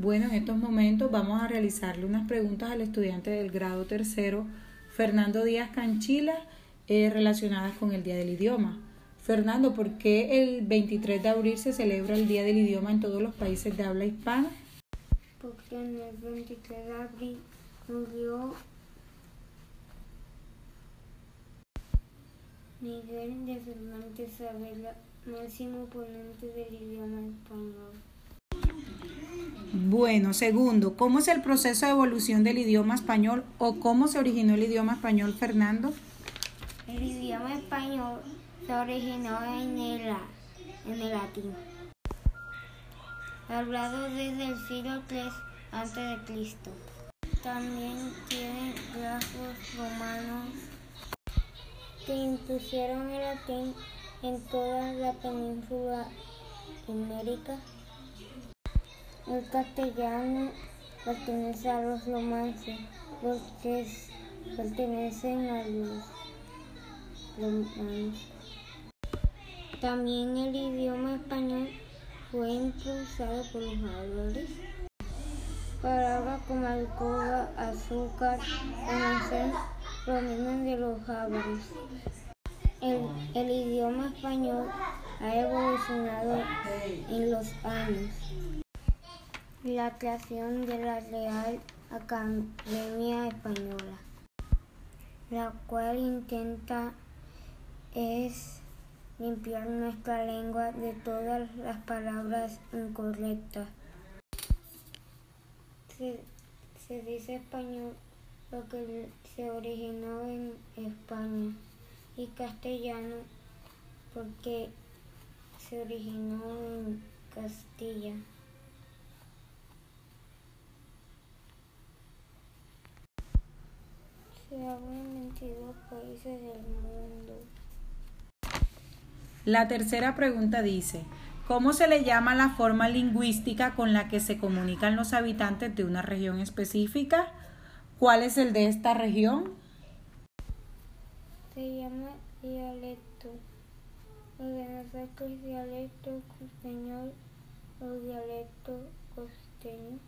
Bueno, en estos momentos vamos a realizarle unas preguntas al estudiante del grado tercero, Fernando Díaz Canchila, eh, relacionadas con el Día del Idioma. Fernando, ¿por qué el 23 de abril se celebra el Día del Idioma en todos los países de habla hispana? Porque en el 23 de abril murió Miguel de Cervantes Saavedra, máximo ponente del idioma español. Bueno, segundo, ¿cómo es el proceso de evolución del idioma español o cómo se originó el idioma español, Fernando? El idioma español se originó en el, en el latín, hablado desde el siglo III a.C. También tiene grafos romanos que impusieron el latín en toda la península ibérica. El castellano pertenece a los romances, los que pertenecen a los romanos. También el idioma español fue impulsado por los árabes. Palabras como alcoba, azúcar, almacén provienen de los árabes. El, el idioma español ha evolucionado en los años. La creación de la Real Academia Española, la cual intenta es limpiar nuestra lengua de todas las palabras incorrectas. Se, dice español porque se originó en España y castellano porque se originó en Castilla. Se habla en 22 países del mundo. La tercera pregunta dice, ¿cómo se le llama la forma lingüística con la que se comunican los habitantes de una región específica? ¿Cuál es el de esta región? Se llama dialecto. Lo de nosotros dialecto costeño o dialecto costeño.